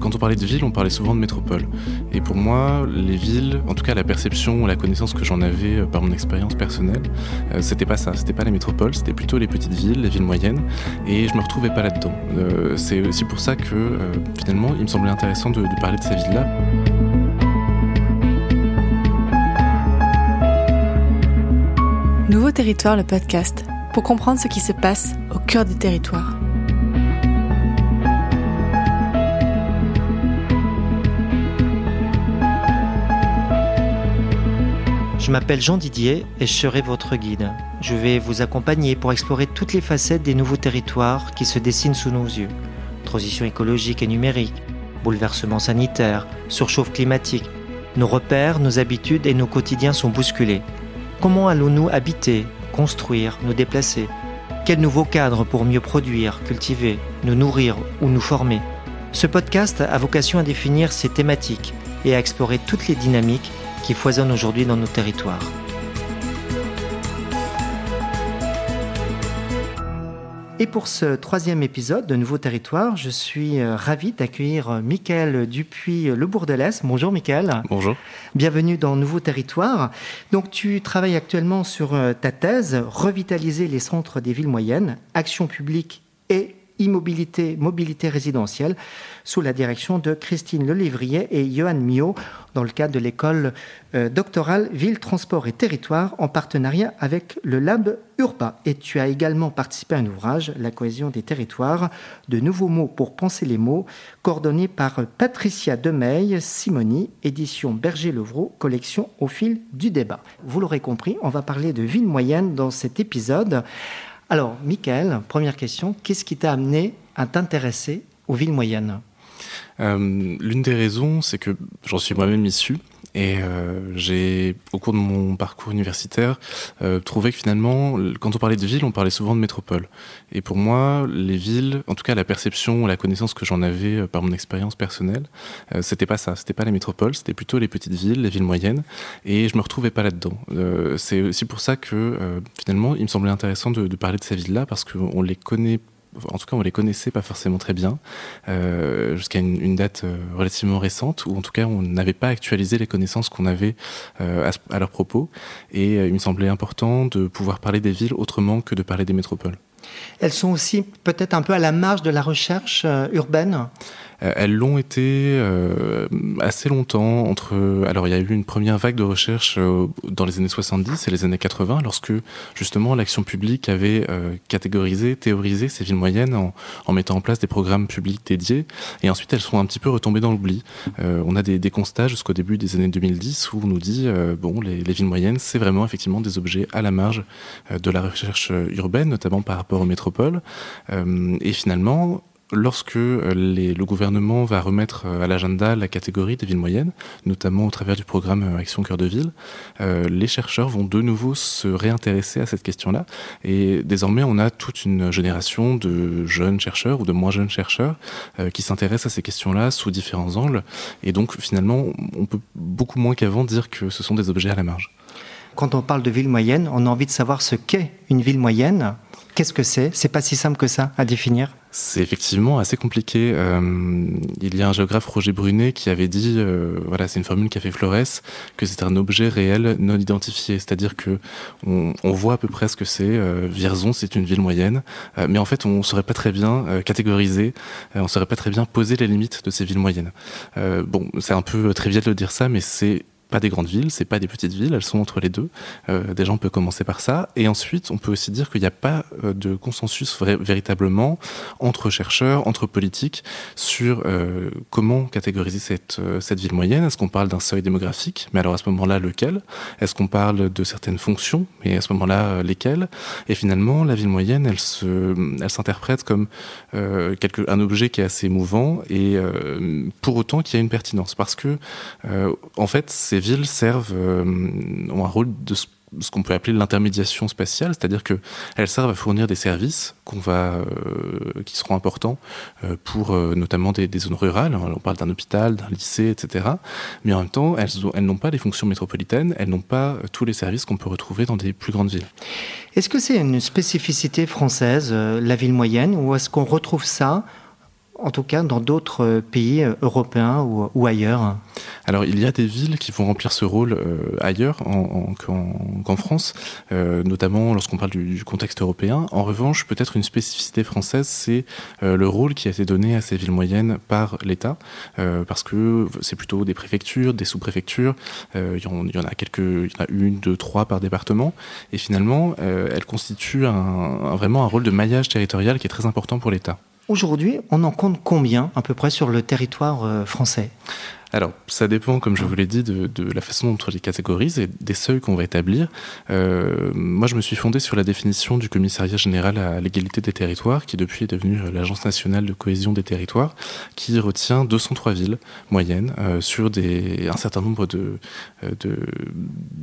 quand on parlait de ville, on parlait souvent de métropole. Et pour moi, les villes, en tout cas la perception, la connaissance que j'en avais euh, par mon expérience personnelle, euh, c'était pas ça, c'était pas les métropoles, c'était plutôt les petites villes, les villes moyennes, et je me retrouvais pas là-dedans. Euh, c'est aussi pour ça que finalement, il me semblait intéressant de, de parler de ces villes-là. Nouveau territoire, le podcast, pour comprendre ce qui se passe au cœur du territoire. Je m'appelle Jean Didier et je serai votre guide. Je vais vous accompagner pour explorer toutes les facettes des nouveaux territoires qui se dessinent sous nos yeux. Transition écologique et numérique, bouleversement sanitaire, surchauffe climatique. Nos repères, nos habitudes et nos quotidiens sont bousculés. Comment allons-nous habiter, construire, nous déplacer? Quel nouveau cadre pour mieux produire, cultiver, nous nourrir ou nous former? Ce podcast a vocation à définir ces thématiques et à explorer toutes les dynamiques qui foisonnent aujourd'hui dans nos territoires. Et pour ce troisième épisode de Nouveau Territoire, je suis euh, ravi d'accueillir euh, Michael Dupuis-Le Bourdelès. Bonjour Michael. Bonjour. Bienvenue dans Nouveau Territoire. Donc tu travailles actuellement sur euh, ta thèse Revitaliser les centres des villes moyennes, action publique et immobilité, mobilité résidentielle, sous la direction de Christine Lelivrier et Johan Mio, dans le cadre de l'école euh, doctorale Ville, Transport et Territoire, en partenariat avec le Lab Urba. Et tu as également participé à un ouvrage, La cohésion des territoires, de nouveaux mots pour penser les mots, coordonné par Patricia Demeille, Simoni, édition Berger-Levrault, collection au fil du débat. Vous l'aurez compris, on va parler de ville moyenne dans cet épisode. Alors, Michael, première question, qu'est-ce qui t'a amené à t'intéresser aux villes moyennes? Euh, L'une des raisons, c'est que j'en suis moi-même issu. Et euh, j'ai, au cours de mon parcours universitaire, euh, trouvé que finalement, quand on parlait de villes, on parlait souvent de métropole. Et pour moi, les villes, en tout cas la perception, la connaissance que j'en avais par mon expérience personnelle, c'était pas ça. C'était pas les métropoles, c'était plutôt les petites villes, les villes moyennes. Et je me retrouvais pas là-dedans. C'est aussi pour ça que finalement, il me semblait intéressant de, de parler de ces villes-là parce qu'on les connaît en tout cas on les connaissait pas forcément très bien euh, jusqu'à une, date euh, relativement récente où en tout cas on n'avait pas actualisé les connaissances qu'on avait euh, à, à, leur propos et il me semblait important de pouvoir parler des villes autrement que de parler des métropoles. Elles sont aussi peut-être un peu à la marge de la recherche urbaine? Elles l'ont été euh, assez longtemps. Entre, alors il y a eu une première vague de recherche euh, dans les années 70 et les années 80, lorsque justement l'action publique avait euh, catégorisé, théorisé ces villes moyennes en, en, mettant en place des programmes publics dédiés. Et ensuite, elles sont un petit peu retombées dans l'oubli. Euh, on a des, des constats jusqu'au début des années 2010 où on nous dit euh, bon, les, les villes moyennes, c'est vraiment effectivement des objets à la marge de la recherche urbaine, notamment par rapport aux métropoles. et finalement, lorsque euh, le gouvernement va remettre euh, à l'agenda la catégorie des villes moyennes, notamment au travers du programme euh, Action Cœur de Ville, les chercheurs vont de nouveau se réintéresser à cette question-là. Et désormais, on a toute une génération de jeunes chercheurs ou de moins jeunes chercheurs qui s'intéressent à ces questions-là sous différents angles. Et donc, finalement, on peut beaucoup moins qu'avant dire que ce sont des objets à la marge. Quand on parle de ville moyenne, on a envie de savoir ce qu'est une ville moyenne. Qu'est-ce que c'est? C'est pas si simple que ça à définir c'est effectivement assez compliqué. Euh, il y a un géographe Roger Brunet qui avait dit, euh, voilà, c'est une formule qui a fait Flores, que c'est un objet réel non identifié, c'est-à-dire que on, on, voit à peu près ce que c'est. Euh, Vierzon, c'est une ville moyenne, euh, mais en fait, on ne saurait pas très bien euh, catégoriser, euh, on ne saurait pas très bien poser les limites de ces villes moyennes. bon, c'est un peu trivial de dire ça, mais c'est pas des grandes villes, c'est pas des petites villes, elles sont entre les deux. Euh, déjà, on peut commencer par ça. Et ensuite, on peut aussi dire qu'il n'y a pas euh, de consensus véritablement entre chercheurs, entre politiques, sur euh, comment catégoriser cette, euh, cette ville moyenne. Est-ce qu'on parle d'un seuil démographique? Mais alors, à ce moment-là, lequel? Est-ce qu'on parle de certaines fonctions? Mais à ce moment-là, lesquelles? Et finalement, la ville moyenne, elle se, elle s'interprète comme quelque, un objet qui est assez mouvant et pour autant qui a une pertinence. Parce que, en fait, c'est villes servent euh, ont un rôle de ce qu'on peut appeler l'intermédiation spatiale, c'est-à-dire que elles servent à fournir des services qu'on va, euh, qui seront importants euh, pour notamment des, zones rurales. On parle d'un hôpital, d'un lycée, etc. Mais en même temps, elles, elles n'ont pas les fonctions métropolitaines, elles n'ont pas tous les services qu'on peut retrouver dans des plus grandes villes. Est-ce que c'est une spécificité française, la ville moyenne, ou est-ce qu'on retrouve ça en tout cas dans d'autres pays européens ou, ailleurs Alors il y a des villes qui vont remplir ce rôle ailleurs qu'en France, notamment lorsqu'on parle du, contexte européen. En revanche, peut-être une spécificité française, c'est le rôle qui a été donné à ces villes moyennes par l'État, parce que c'est plutôt des préfectures, des sous-préfectures, il y, en, a quelques, une, deux, trois par département, et finalement, elles constituent vraiment un rôle de maillage territorial qui est très important pour l'État. Aujourd'hui, on en compte combien à peu près sur le territoire euh, français? Alors, ça dépend, comme je vous l'ai dit, de, la façon dont on les catégorise et des seuils qu'on va établir. Euh, moi, je me suis fondé sur la définition du Commissariat général à l'égalité des territoires, qui depuis est devenu euh, l'Agence nationale de cohésion des territoires, qui retient 203 villes moyennes euh, sur des, un certain nombre de, de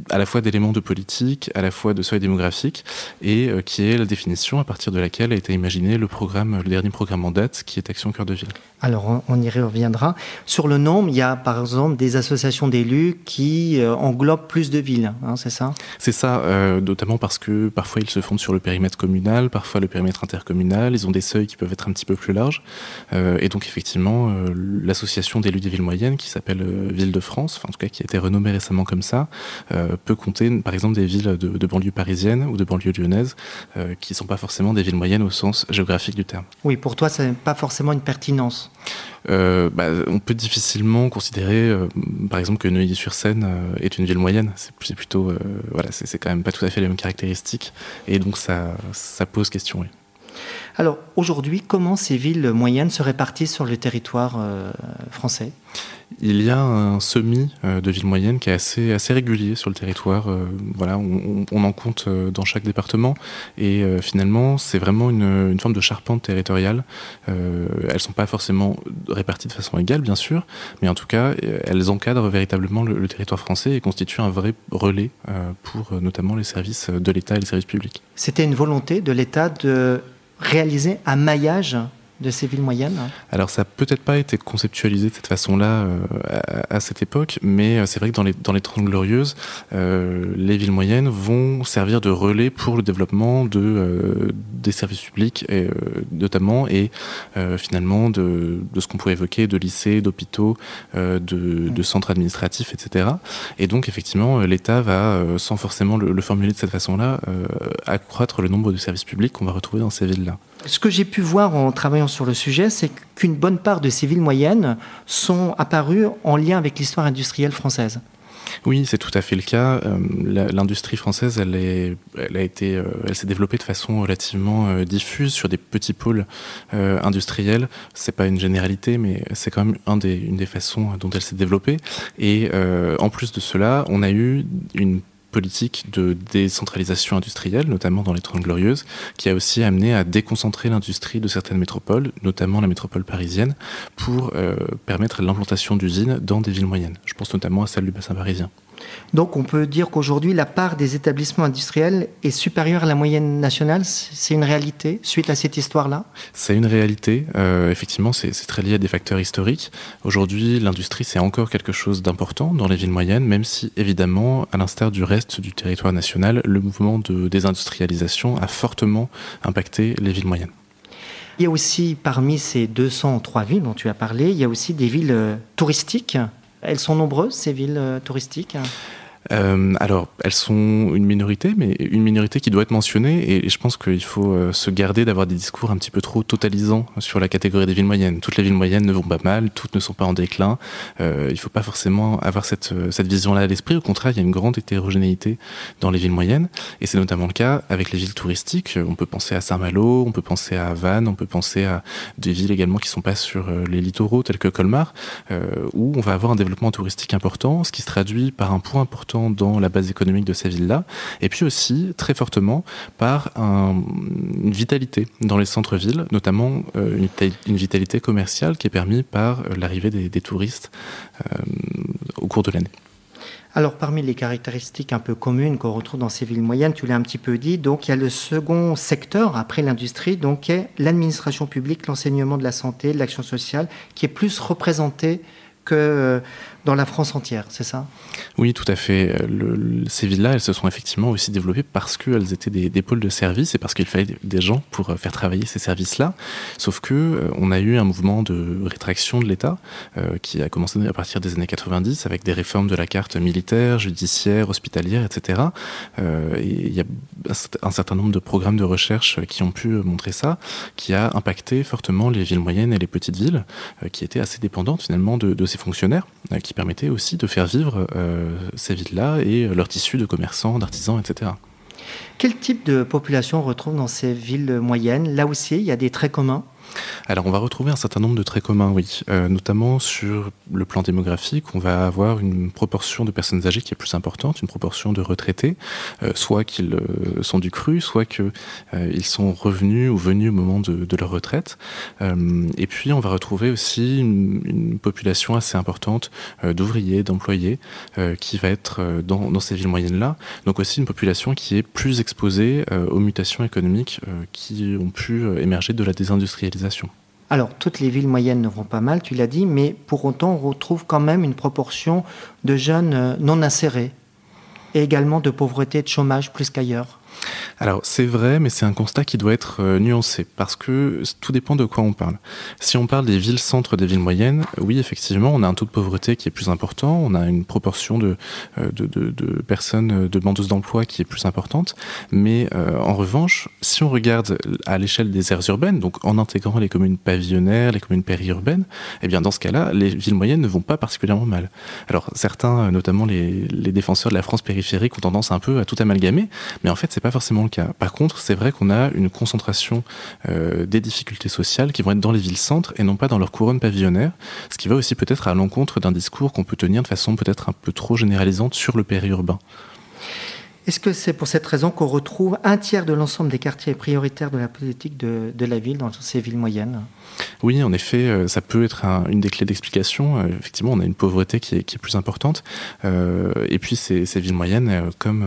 à la fois d'éléments de politique, à la fois de seuils démographiques, et qui est la définition à partir de laquelle a été imaginé le programme, le dernier programme en date, qui est Action Cœur de Ville. Alors, on y reviendra. Sur le nombre, il y a par exemple des associations d'élus qui euh, englobent plus de villes, hein, c'est ça? C'est ça, euh, notamment parce que parfois ils se fondent sur le périmètre communal, parfois le périmètre intercommunal, ils ont des seuils qui peuvent être un petit peu plus larges. Euh, et donc effectivement, l'association d'élus des villes moyennes, qui s'appelle Ville de France, enfin, en tout cas qui a été renommée récemment comme ça, peut compter par exemple des villes de, de banlieue parisienne ou de banlieue lyonnaise, qui ne sont pas forcément des villes moyennes au sens géographique du terme. Oui, pour toi, ça n'a pas forcément une pertinence euh, bah, on peut difficilement considérer, euh, par exemple, que Neuilly-sur-Seine euh, est une ville moyenne. C'est plutôt, voilà, c'est quand même pas tout à fait les mêmes caractéristiques, et donc ça, pose question. Alors aujourd'hui, comment ces villes moyennes se répartissent sur le territoire français? Il y a un semi euh, de ville moyenne qui est assez, assez régulier sur le territoire. Euh, voilà, on, en compte euh, dans chaque département. Et finalement, c'est vraiment une, forme de charpente territoriale. elles ne sont pas forcément réparties de façon égale, bien sûr, mais en tout cas, elles encadrent véritablement le, le territoire français et constituent un vrai relais pour notamment les services de l'État et les services publics. C'était une volonté de l'État de réaliser un maillage de ces villes moyennes Alors ça n'a peut-être pas été conceptualisé de cette façon-là euh, à, cette époque, mais euh, c'est vrai que dans les, dans les Trente Glorieuses, euh, les villes moyennes vont servir de relais pour le développement de, des services publics, et, notamment, et finalement de, de ce qu'on pourrait évoquer de lycées, d'hôpitaux, de, de, centres administratifs, etc. Et donc effectivement, l'État va, sans forcément le, le, formuler de cette façon-là, accroître le nombre de services publics qu'on va retrouver dans ces villes-là. Ce que j'ai pu voir en travaillant sur le sujet, c'est qu'une bonne part de ces villes moyennes sont apparues en lien avec l'histoire industrielle française. Oui, c'est tout à fait le cas. Euh, l'industrie française, elle, a été, euh, elle s'est développée de façon relativement euh, diffuse sur des petits pôles industriels. C'est pas une généralité, mais c'est quand même une des façons dont elle s'est développée. Et en plus de cela, on a eu une politique de décentralisation industrielle, notamment dans les Trente Glorieuses, qui a aussi amené à déconcentrer l'industrie de certaines métropoles, notamment la métropole parisienne, pour euh, permettre l'implantation d'usines dans des villes moyennes. Je pense notamment à celle du bassin parisien. Donc on peut dire qu'aujourd'hui, la part des établissements industriels est supérieure à la moyenne nationale. C'est une réalité suite à cette histoire-là C'est une réalité. Euh, effectivement, c'est très lié à des facteurs historiques. Aujourd'hui, l'industrie, c'est encore quelque chose d'important dans les villes moyennes, même si, évidemment, à l'instar du reste du territoire national, le mouvement de désindustrialisation a fortement impacté les villes moyennes. Il y a aussi, parmi ces 203 villes dont tu as parlé, il y a aussi des villes euh, touristiques elles sont nombreuses, ces villes euh, touristiques euh, alors, elles sont une minorité, mais une minorité qui doit être mentionnée, et, je pense qu'il faut euh, se garder d'avoir des discours un petit peu trop totalisants sur la catégorie des villes moyennes. Toutes les villes moyennes ne vont pas mal, toutes ne sont pas en déclin. Euh, il ne faut pas forcément avoir cette, cette vision-là à l'esprit. Au contraire, il y a une grande hétérogénéité dans les villes moyennes, et c'est notamment le cas avec les villes touristiques. On peut penser à Saint-Malo, on peut penser à Vannes, on peut penser à des villes également qui sont pas sur les littoraux, tels que Colmar, où on va avoir un développement touristique important, ce qui se traduit par un point important dans la base économique de ces villes-là, et puis aussi très fortement par une vitalité dans les centres-villes, notamment euh, une, vitalité commerciale qui est permise par euh, l'arrivée des, touristes euh, au cours de l'année. Alors, parmi les caractéristiques un peu communes qu'on retrouve dans ces villes moyennes, tu l'as un petit peu dit, donc il y a le second secteur après l'industrie, donc est l'administration publique, l'enseignement de la santé, l'action sociale, qui est plus représenté que dans la France entière, c'est ça? Oui, tout à fait. Ces villes-là, elles se sont effectivement aussi développées parce qu'elles étaient des, pôles de services et parce qu'il fallait des gens pour faire travailler ces services-là. Sauf que on a eu un mouvement de rétraction de l'État euh, qui a commencé à partir des années 90 avec des réformes de la carte militaire, judiciaire, hospitalière, etc. Euh, et il y a un certain nombre de programmes de recherche qui ont pu montrer ça, qui a impacté fortement les villes moyennes et les petites villes, euh, qui étaient assez dépendantes finalement de, ces fonctionnaires, permettaient aussi de faire vivre ces villes-là et leur tissu de commerçants, d'artisans, etc. Quel type de population on retrouve dans ces villes moyennes? Là aussi, il y a des traits communs? Alors on va retrouver un certain nombre de traits communs, oui, euh, notamment sur le plan démographique, on va avoir une proportion de personnes âgées qui est plus importante, une proportion de retraités, euh, soit qu'ils euh, sont du cru, soit qu'ils ils sont revenus ou venus au moment de, leur retraite. et puis on va retrouver aussi une, population assez importante d'ouvriers, d'employés, qui va être dans, ces villes moyennes-là. Donc aussi une population qui est plus exposée aux mutations économiques qui ont pu émerger de la désindustrialisation alors, toutes les villes moyennes ne vont pas mal, tu l'as dit, mais pour autant, on retrouve quand même une proportion de jeunes euh, non insérés et également de pauvreté et de chômage plus qu'ailleurs. Alors c'est vrai, mais c'est un constat qui doit être euh, nuancé parce que tout dépend de quoi on parle. Si on parle des villes-centres, des villes moyennes, oui effectivement, on a un taux de pauvreté qui est plus important, on a une proportion de, euh, de, de, de d'emploi qui est plus importante, mais euh, en revanche, si on regarde à l'échelle des aires urbaines, donc en intégrant les communes pavillonnaires, les communes périurbaines, eh bien dans ce cas-là, les villes moyennes ne vont pas particulièrement mal. Alors certains, notamment les, les défenseurs de la France périphérique, ont tendance un peu à tout amalgamer, mais en fait c'est pas forcément le cas. Par contre, c'est vrai qu'on a une concentration euh, des difficultés sociales qui vont être dans les villes-centres et non pas dans leur couronne pavillonnaire, ce qui va aussi peut-être à l'encontre d'un discours qu'on peut tenir de façon peut-être un peu trop généralisante sur le périurbain. Est-ce que c'est pour cette raison qu'on retrouve un tiers de l'ensemble des quartiers prioritaires de la politique de, la ville dans ces villes moyennes? Oui, en effet, euh, ça peut être un, une des clés d'explication. Euh, effectivement, on a une pauvreté qui est, plus importante. Euh, et puis, ces, villes moyennes, comme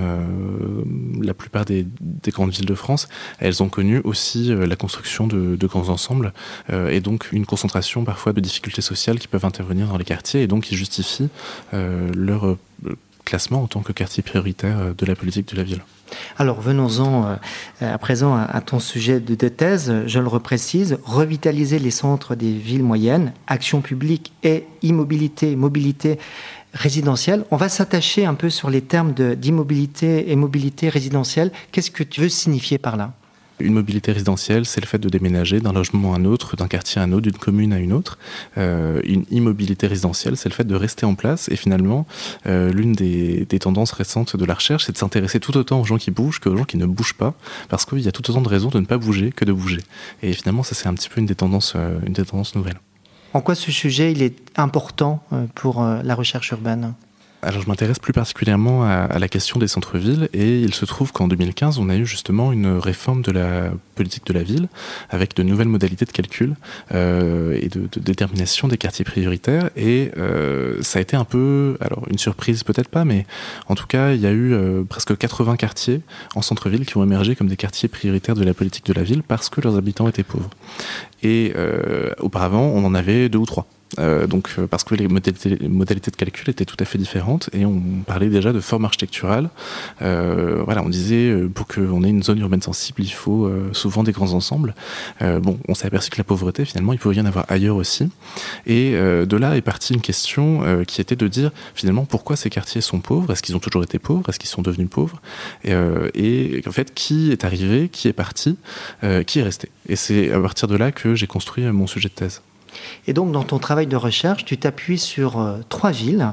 la plupart des, des, grandes villes de France, elles ont connu aussi la construction de, de grands ensembles et donc une concentration parfois de difficultés sociales qui peuvent intervenir dans les quartiers et donc qui justifient leur classement en tant que quartier prioritaire de la politique de la ville. Alors venons-en euh, à présent à, ton sujet de, de, thèse. Je le reprécise, revitaliser les centres des villes moyennes, action publique et immobilité, mobilité résidentielle. On va s'attacher un peu sur les termes d'immobilité et mobilité résidentielle. Qu'est-ce que tu veux signifier par là? Une mobilité résidentielle, c'est le fait de déménager d'un logement à un autre, d'un quartier à un autre, d'une commune à une autre. Euh, une immobilité résidentielle, c'est le fait de rester en place. Et finalement, euh, l'une des, tendances récentes de la recherche, c'est de s'intéresser tout autant aux gens qui bougent qu'aux gens qui ne bougent pas, parce qu'il y a tout autant de raisons de ne pas bouger que de bouger. Et finalement, ça c'est un petit peu une des tendances, euh, nouvelles. En quoi ce sujet il est important pour la recherche urbaine? Alors je m'intéresse plus particulièrement à, la question des centres-villes et il se trouve qu'en 2015 on a eu justement une réforme de la politique de la ville avec de nouvelles modalités de calcul euh, et de, détermination des quartiers prioritaires et euh, ça a été un peu alors une surprise peut-être pas mais en tout cas il y a eu euh, presque 80 quartiers en centre-ville qui ont émergé comme des quartiers prioritaires de la politique de la ville parce que leurs habitants étaient pauvres. Et auparavant on en avait deux ou trois euh, donc, euh, parce que les modalités, de calcul étaient tout à fait différentes et on parlait déjà de forme architecturale. Euh, voilà, on disait pour qu'on ait une zone urbaine sensible, il faut souvent des grands ensembles. Bon, on s'est aperçu que la pauvreté, finalement, il pouvait y en avoir ailleurs aussi. Et de là est partie une question qui était de dire finalement pourquoi ces quartiers sont pauvres? Est-ce qu'ils ont toujours été pauvres? Est-ce qu'ils sont devenus pauvres? Et, et, en fait, qui est arrivé Qui est parti Qui est resté? Et c'est à partir de là que j'ai construit mon sujet de thèse. Et donc, dans ton travail de recherche, tu t'appuies sur euh, trois villes,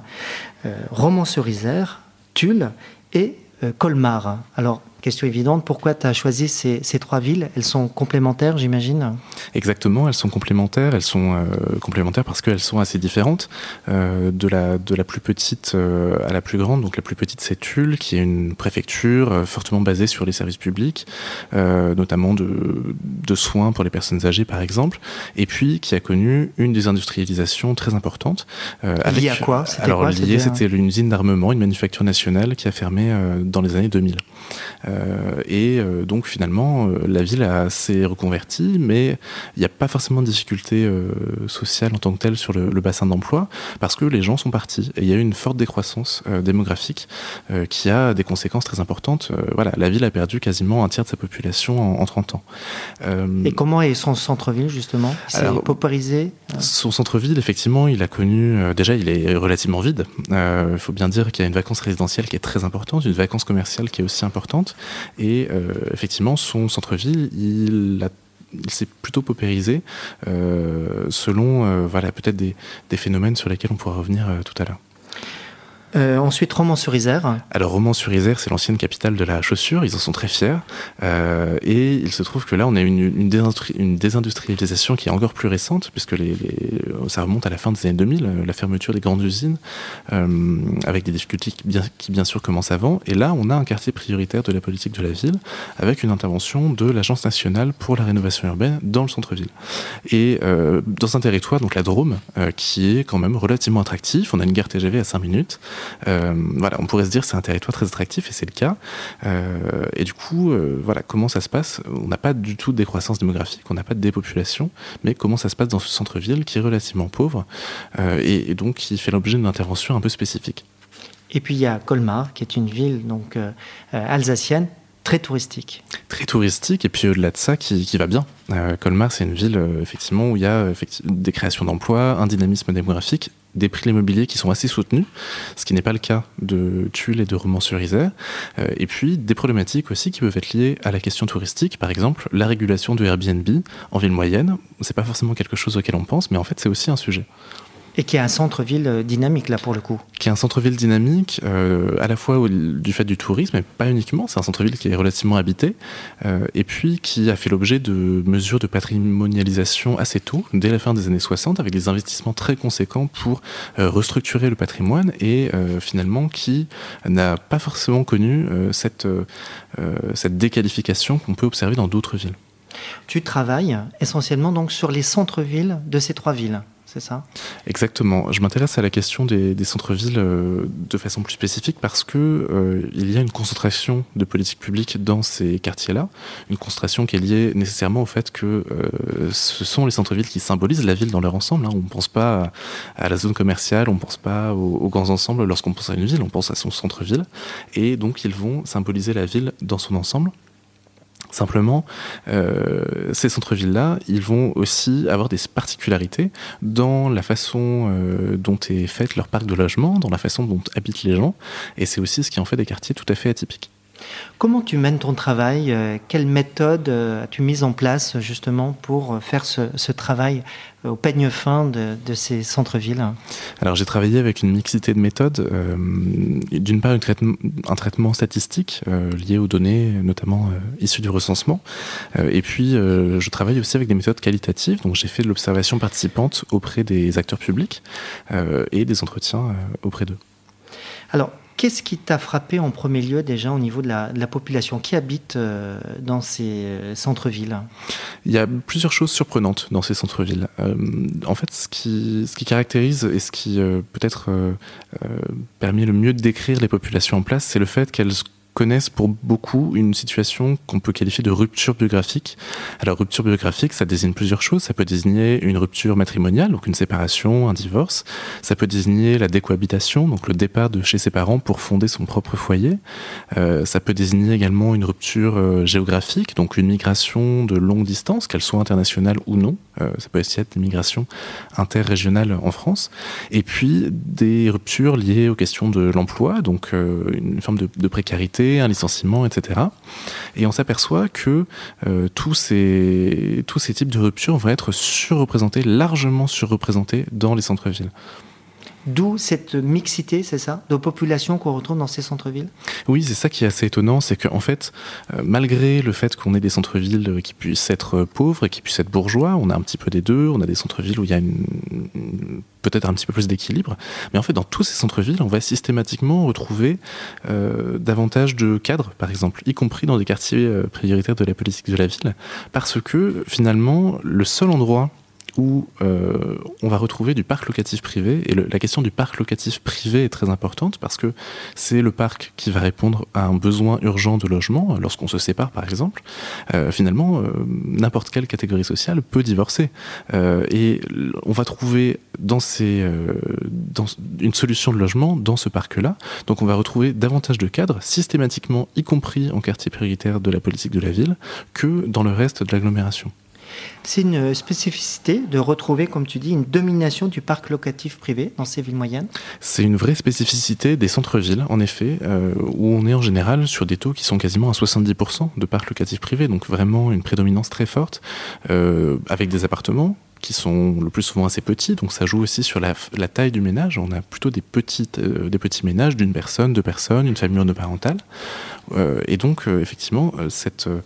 euh, Romans-sur-Isère, Tulle et euh, Colmar. Alors, Question évidente, pourquoi tu as choisi ces, ces, trois villes? Elles sont complémentaires, j'imagine? Exactement, elles sont complémentaires. Elles sont euh, complémentaires parce qu'elles sont assez différentes. Euh, de, la, de la plus petite euh, à la plus grande. Donc la plus petite, c'est Tulle, qui est une préfecture fortement basée sur les services publics, notamment de, de soins pour les personnes âgées, par exemple. Et puis qui a connu une désindustrialisation très importante. Euh, liée à quoi? Alors liée, c'était une usine d'armement, une manufacture nationale qui a fermé dans les années 2000. Et donc finalement, la ville s'est reconvertie, mais il n'y a pas forcément de difficulté sociale en tant que telle sur le, le bassin d'emploi, parce que les gens sont partis. Et il y a eu une forte décroissance démographique qui a des conséquences très importantes. voilà, la ville a perdu quasiment un tiers de sa population en, 30 ans. et comment est son centre-ville justement? C'est paupérisé? Son centre-ville, effectivement, il a connu, euh, déjà il est relativement vide. Il euh, faut bien dire qu'il y a une vacance résidentielle qui est très importante, une vacance commerciale qui est aussi importante. Et euh, effectivement, son centre-ville, il s'est plutôt paupérisé selon voilà, peut-être des, des, phénomènes sur lesquels on pourra revenir tout à l'heure. Euh, ensuite, Romans-sur-Isère. Alors, Romans-sur-Isère, c'est l'ancienne capitale de la chaussure. Ils en sont très fiers. Euh, et il se trouve que là, on a une, une, désindustrialisation qui est encore plus récente, puisque les, ça remonte à la fin des années 2000, euh, la fermeture des grandes usines, avec des difficultés qui bien, qui bien, sûr commencent avant. Et là, on a un quartier prioritaire de la politique de la ville, avec une intervention de l'Agence nationale pour la rénovation urbaine dans le centre-ville. Et dans un territoire, donc la Drôme, qui est quand même relativement attractif. On a une gare TGV à 5 minutes. Euh, voilà, on pourrait se dire c'est un territoire très attractif et c'est le cas. Euh, et du coup, euh, voilà, comment ça se passe? On n'a pas du tout de décroissance démographique, on n'a pas de dépopulation, mais comment ça se passe dans ce centre-ville qui est relativement pauvre et, donc qui fait l'objet d'une intervention un peu spécifique? Et puis il y a Colmar, qui est une ville donc alsacienne très touristique. Très touristique, et puis au-delà de ça, qui, va bien. Colmar, c'est une ville, effectivement, où il y a des créations d'emplois, un dynamisme démographique des prix de l'immobilier qui sont assez soutenus, ce qui n'est pas le cas de Tulle et de Romans-sur-Isère, euh, et puis des problématiques aussi qui peuvent être liées à la question touristique, par exemple la régulation du Airbnb en ville moyenne, c'est pas forcément quelque chose auquel on pense, mais en fait c'est aussi un sujet. Et qui est un centre-ville euh, dynamique, là, pour le coup. Qui est un centre-ville dynamique, euh, à la fois du fait du tourisme, mais pas uniquement. C'est un centre-ville qui est relativement habité, euh, et puis qui a fait l'objet de mesures de patrimonialisation assez tôt, dès la fin des années 60, avec des investissements très conséquents pour restructurer le patrimoine, et finalement qui n'a pas forcément connu cette, cette déqualification qu'on peut observer dans d'autres villes. Tu travailles essentiellement donc sur les centres-villes de ces trois villes c'est ça Exactement. Je m'intéresse à la question des, centres-villes euh, de façon plus spécifique parce que euh, il y a une concentration de politique publique dans ces quartiers-là, une concentration qui est liée nécessairement au fait que euh, ce sont les centres-villes qui symbolisent la ville dans leur ensemble. Hein. On ne pense pas à, la zone commerciale, on ne pense pas aux, aux grands ensembles lorsqu'on pense à une ville, on pense à son centre-ville, et donc ils vont symboliser la ville dans son ensemble. Simplement, euh, ces centres-villes-là, ils vont aussi avoir des particularités dans la façon euh, dont est faite leur parc de logement, dans la façon dont habitent les gens, et c'est aussi ce qui en fait des quartiers tout à fait atypiques. Comment tu mènes ton travail euh, Quelle méthode euh, as-tu mise en place justement pour faire ce, travail euh, au peigne fin de, ces centres-villes? Alors j'ai travaillé avec une mixité de méthodes. D'une part, un traitement statistique lié aux données, notamment issues du recensement. et puis je travaille aussi avec des méthodes qualitatives. Donc j'ai fait de l'observation participante auprès des acteurs publics et des entretiens auprès d'eux. Alors, Qu'est-ce qui t'a frappé en premier lieu déjà au niveau de la, population qui habite euh, dans ces euh, centres-villes? Il y a plusieurs choses surprenantes dans ces centres-villes. Euh, en fait, ce qui, ce qui caractérise et ce qui peut-être permet le mieux de décrire les populations en place, c'est le fait qu'elles connaissent pour beaucoup une situation qu'on peut qualifier de rupture biographique. Alors rupture biographique, ça désigne plusieurs choses. Ça peut désigner une rupture matrimoniale, donc une séparation, un divorce. Ça peut désigner la décohabitation, donc le départ de chez ses parents pour fonder son propre foyer. Euh, ça peut désigner également une rupture euh, géographique, donc une migration de longue distance, qu'elle soit internationale ou non. Euh, ça peut aussi être une migration interrégionale en France. Et puis des ruptures liées aux questions de l'emploi, donc une forme de, de précarité un licenciement, etc. Et on s'aperçoit que euh, tous, ces, tous ces types de ruptures vont être surreprésentés, largement surreprésentés dans les centres-villes. D'où cette mixité, c'est ça, de populations qu'on retrouve dans ces centres-villes? Oui, c'est ça qui est assez étonnant, c'est qu'en fait, euh, malgré le fait qu'on ait des centres-villes euh, qui puissent être pauvres et qui puissent être bourgeois, on a un petit peu des deux, on a des centres-villes où il y a peut-être un petit peu plus d'équilibre, mais en fait, dans tous ces centres-villes, on va systématiquement retrouver euh, davantage de cadres, par exemple, y compris dans des quartiers prioritaires de la politique de la ville, parce que finalement, le seul endroit où euh, on va retrouver du parc locatif privé. Et la question du parc locatif privé est très importante parce que c'est le parc qui va répondre à un besoin urgent de logement lorsqu'on se sépare, par exemple. Euh, finalement, euh, n'importe quelle catégorie sociale peut divorcer. et on va trouver dans, une solution de logement dans ce parc-là. Donc on va retrouver davantage de cadres, systématiquement, y compris en quartier prioritaire de la politique de la ville, que dans le reste de l'agglomération. C'est une spécificité de retrouver, comme tu dis, une domination du parc locatif privé dans ces villes moyennes C'est une vraie spécificité des centres-villes, en effet, euh, où on est en général sur des taux qui sont quasiment à 70% de parc locatif privé, donc vraiment une prédominance très forte, euh, avec des appartements qui sont le plus souvent assez petits, donc ça joue aussi sur la, taille du ménage. On a plutôt des, euh, des petits ménages d'une personne, deux personnes, une famille monoparentale. et donc, effectivement, cette euh,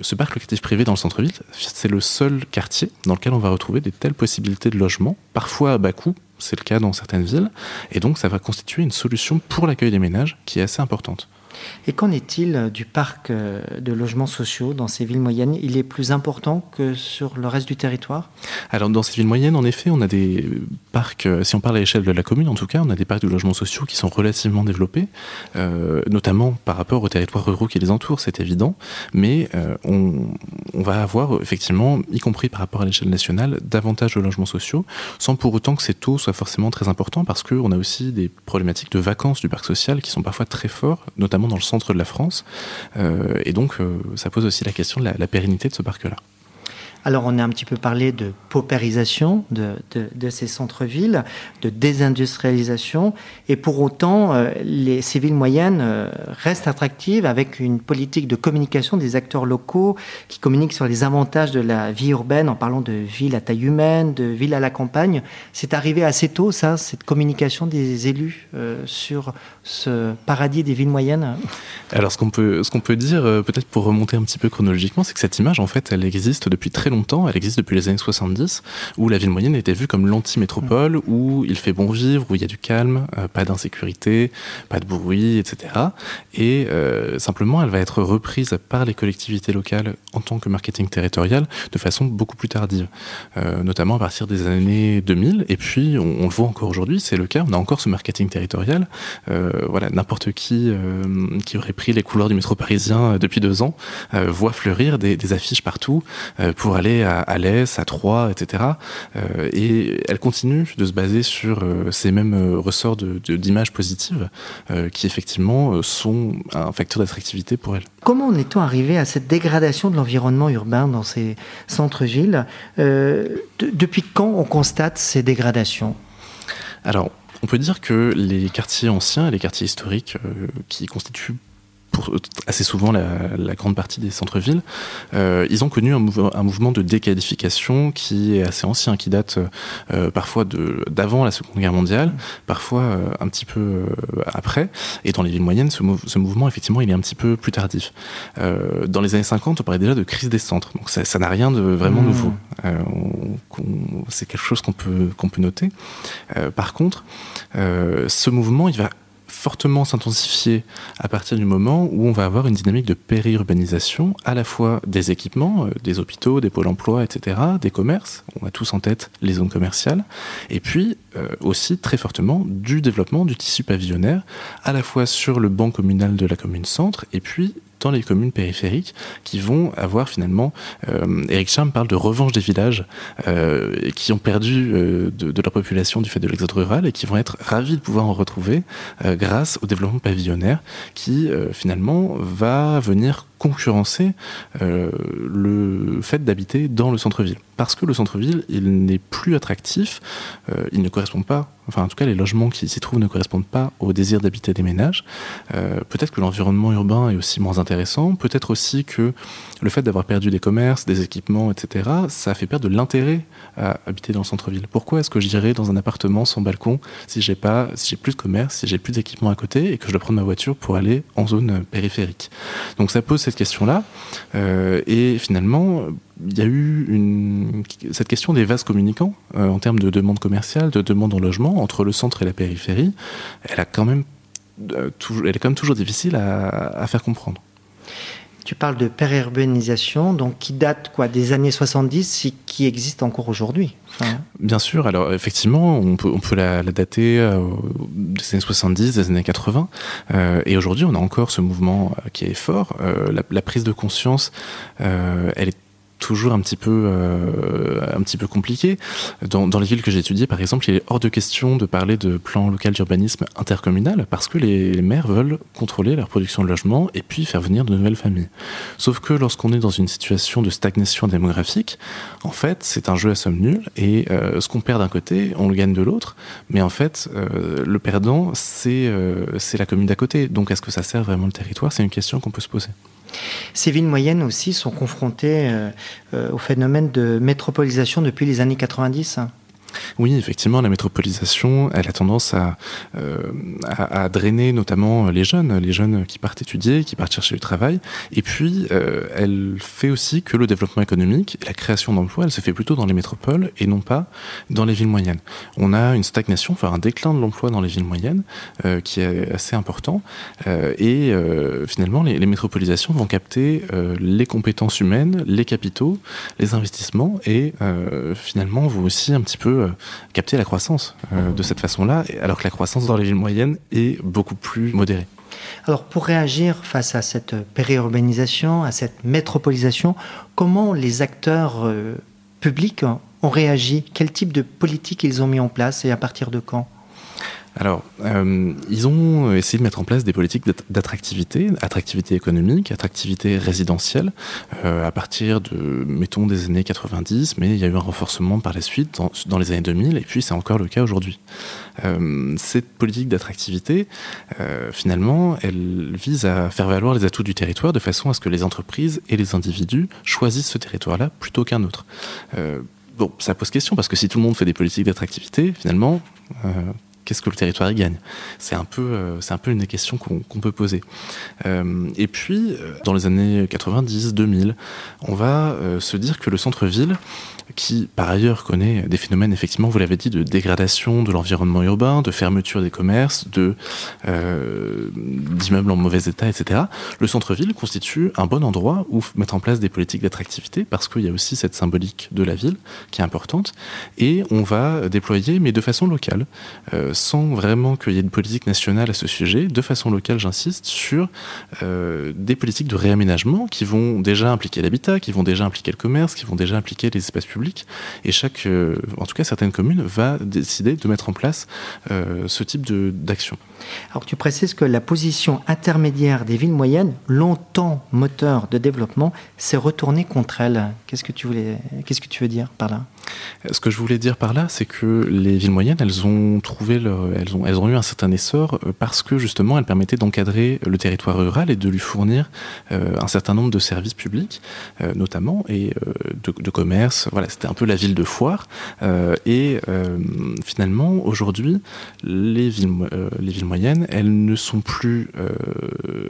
ce parc locatif privé dans le centre-ville, c'est le seul quartier dans lequel on va retrouver des telles possibilités de logement, parfois à bas coût, c'est le cas dans certaines villes, et donc ça va constituer une solution pour l'accueil des ménages qui est assez importante. Et qu'en est-il du parc euh, de logements sociaux dans ces villes moyennes? Il est plus important que sur le reste du territoire? Alors dans ces villes moyennes, en effet, on a des parcs, euh, si on parle à l'échelle de la commune en tout cas, on a des parcs de logements sociaux qui sont relativement développés, euh, notamment par rapport aux territoires ruraux qui les entourent, c'est évident, mais on, on, va avoir effectivement, y compris par rapport à l'échelle nationale, davantage de logements sociaux, sans pour autant que ces taux soient forcément très importants, parce qu'on a aussi des problématiques de vacances du parc social qui sont parfois très forts, notamment dans le centre de la France. Euh, et donc, euh, ça pose aussi la question de la pérennité de ce parc-là. Alors on a un petit peu parlé de paupérisation de, ces centres-villes, de désindustrialisation, et pour autant euh, les, ces villes moyennes euh, restent attractives avec une politique de communication des acteurs locaux qui communiquent sur les avantages de la vie urbaine en parlant de ville à taille humaine, de ville à la campagne. C'est arrivé assez tôt ça, cette communication des élus euh, sur ce paradis des villes moyennes? Alors ce qu'on peut, ce qu'on peut dire peut-être pour remonter un petit peu chronologiquement, c'est que cette image en fait elle existe depuis très longtemps longtemps, elle existe depuis les années 70, où la ville moyenne était vue comme l'anti-métropole, où il fait bon vivre, où il y a du calme, euh, pas d'insécurité, pas de bruit, etc. Et euh, simplement, elle va être reprise par les collectivités locales en tant que marketing territorial de façon beaucoup plus tardive, euh, notamment à partir des années 2000. Et puis, on, le voit encore aujourd'hui, c'est le cas, on a encore ce marketing territorial. voilà, n'importe qui qui aurait pris les couleurs du métro parisien depuis deux ans voit fleurir des, des affiches partout pour aller à Alès, à Troyes, etc. Euh, et elle continue de se baser sur euh, ces mêmes euh, ressorts d'images positives qui effectivement sont un facteur d'attractivité pour elle. Comment en est-on arrivé à cette dégradation de l'environnement urbain dans ces centres-villes? Depuis quand on constate ces dégradations? Alors, on peut dire que les quartiers anciens et les quartiers historiques qui constituent assez souvent la, grande partie des centres-villes, euh, ils ont connu un, mouvement de déqualification qui est assez ancien, qui date euh, parfois d'avant la Seconde Guerre mondiale, parfois euh, un petit peu après. Et dans les villes moyennes, ce, mouvement, effectivement, il est un petit peu plus tardif. dans les années 50, on parlait déjà de crise des centres. Donc ça n'a rien de vraiment mmh. nouveau. C'est quelque chose qu'on peut, qu'on peut noter. par contre, ce mouvement, il va fortement s'intensifier à partir du moment où on va avoir une dynamique de périurbanisation à la fois des équipements, euh, des hôpitaux, des pôles emploi, etc., des commerces, on a tous en tête les zones commerciales, et puis euh, aussi très fortement du développement du tissu pavillonnaire, à la fois sur le banc communal de la commune centre, et puis les communes périphériques qui vont avoir finalement, euh, Eric Charme parle de revanche des villages euh, qui ont perdu euh, de, de, leur population du fait de l'exode rural et qui vont être ravis de pouvoir en retrouver euh, grâce au développement pavillonnaire qui euh, finalement va venir concurrencer euh, le fait d'habiter dans le centre-ville. Parce que le centre-ville, il n'est plus attractif, euh, il ne correspond pas, enfin en tout cas les logements qui s'y trouvent ne correspondent pas au désir d'habiter des ménages. Euh, peut-être que l'environnement urbain est aussi moins intéressant, peut-être aussi que le fait d'avoir perdu des commerces, des équipements, etc., ça fait perdre de l'intérêt à habiter dans le centre-ville. Pourquoi est-ce que j'irais dans un appartement sans balcon si j'ai pas, si j'ai plus de commerce, si j'ai plus d'équipements à côté et que je dois prendre ma voiture pour aller en zone périphérique? Donc ça pose cette question-là. Euh, et finalement, il y a eu une, cette question des vases communicants euh, en termes de demande commerciale, de demande en logement entre le centre et la périphérie. Elle a quand même, euh, elle est quand même toujours difficile à faire comprendre. Tu parles de périurbanisation, donc qui date quoi des années 70 et qui existe encore aujourd'hui. Bien sûr, alors effectivement, on peut, peut la, dater euh, des années 70, des années 80, euh, et aujourd'hui on a encore ce mouvement qui est fort. La, la, prise de conscience, elle est toujours un petit peu, euh, compliqué. Dans, les villes que j'ai étudiées, par exemple, il est hors de question de parler de plan local d'urbanisme intercommunal parce que les, maires veulent contrôler leur production de logements et puis faire venir de nouvelles familles. Sauf que lorsqu'on est dans une situation de stagnation démographique, en fait, c'est un jeu à somme nulle et euh, ce qu'on perd d'un côté, on le gagne de l'autre. Mais en fait, euh, le perdant, c'est la commune d'à côté. Donc, est-ce que ça sert vraiment le territoire? C'est une question qu'on peut se poser. Ces villes moyennes aussi sont confrontées euh, euh, au phénomène de métropolisation depuis les années 90. Oui, effectivement, la métropolisation, elle a tendance à, euh, à, drainer notamment les jeunes, les jeunes qui partent étudier, qui partent chercher du travail. Et puis, euh, elle fait aussi que le développement économique, la création d'emplois, elle se fait plutôt dans les métropoles et non pas dans les villes moyennes. On a une stagnation, enfin un déclin de l'emploi dans les villes moyennes euh, qui est assez important. et finalement, les, métropolisations vont capter les compétences humaines, les capitaux, les investissements et finalement vont aussi un petit peu euh, capter la croissance euh, de cette façon-là, alors que la croissance dans les villes moyennes est beaucoup plus modérée. Alors pour réagir face à cette périurbanisation, à cette métropolisation, comment les acteurs euh, publics ont réagi? Quel type de politique ils ont mis en place et à partir de quand? Alors, euh, ils ont essayé de mettre en place des politiques d'attractivité, attractivité économique, attractivité résidentielle, euh, à partir de, mettons, des années 90, mais il y a eu un renforcement par la suite dans, les années 2000, et puis c'est encore le cas aujourd'hui. Euh, cette politique d'attractivité, finalement, elle vise à faire valoir les atouts du territoire de façon à ce que les entreprises et les individus choisissent ce territoire-là plutôt qu'un autre. bon, ça pose question parce que si tout le monde fait des politiques d'attractivité, finalement, qu'est-ce que le territoire y gagne C'est un peu, euh, un peu une des questions qu'on peut poser. Euh, et puis, euh, dans les années 90, 2000, on va se dire que le centre-ville qui par ailleurs connaît des phénomènes, effectivement, vous l'avez dit, de dégradation de l'environnement urbain, de fermeture des commerces, de euh, d'immeubles en mauvais état, etc. Le centre-ville constitue un bon endroit où mettre en place des politiques d'attractivité, parce qu'il y a aussi cette symbolique de la ville qui est importante, et on va déployer, mais de façon locale, euh, sans vraiment qu'il y ait de politique nationale à ce sujet, de façon locale, j'insiste, sur euh, des politiques de réaménagement qui vont déjà impliquer l'habitat, qui vont déjà impliquer le commerce, qui vont déjà impliquer les espaces publics et chaque, euh, en tout cas certaines communes, va décider de mettre en place euh, ce type d'action. Alors tu précises que la position intermédiaire des villes moyennes, longtemps moteur de développement, s'est retournée contre elles. Qu'est-ce que tu voulais, qu'est-ce que tu veux dire par là? Ce que je voulais dire par là, c'est que les villes moyennes, elles ont trouvé, elles ont, elles ont eu un certain essor euh, parce que justement, elles permettaient d'encadrer le territoire rural et de lui fournir un certain nombre de services publics, notamment et de, de commerce. Voilà, c'était un peu la ville de foire. Euh, et euh, finalement, aujourd'hui, les villes, euh, les villes moyennes, elles ne sont plus,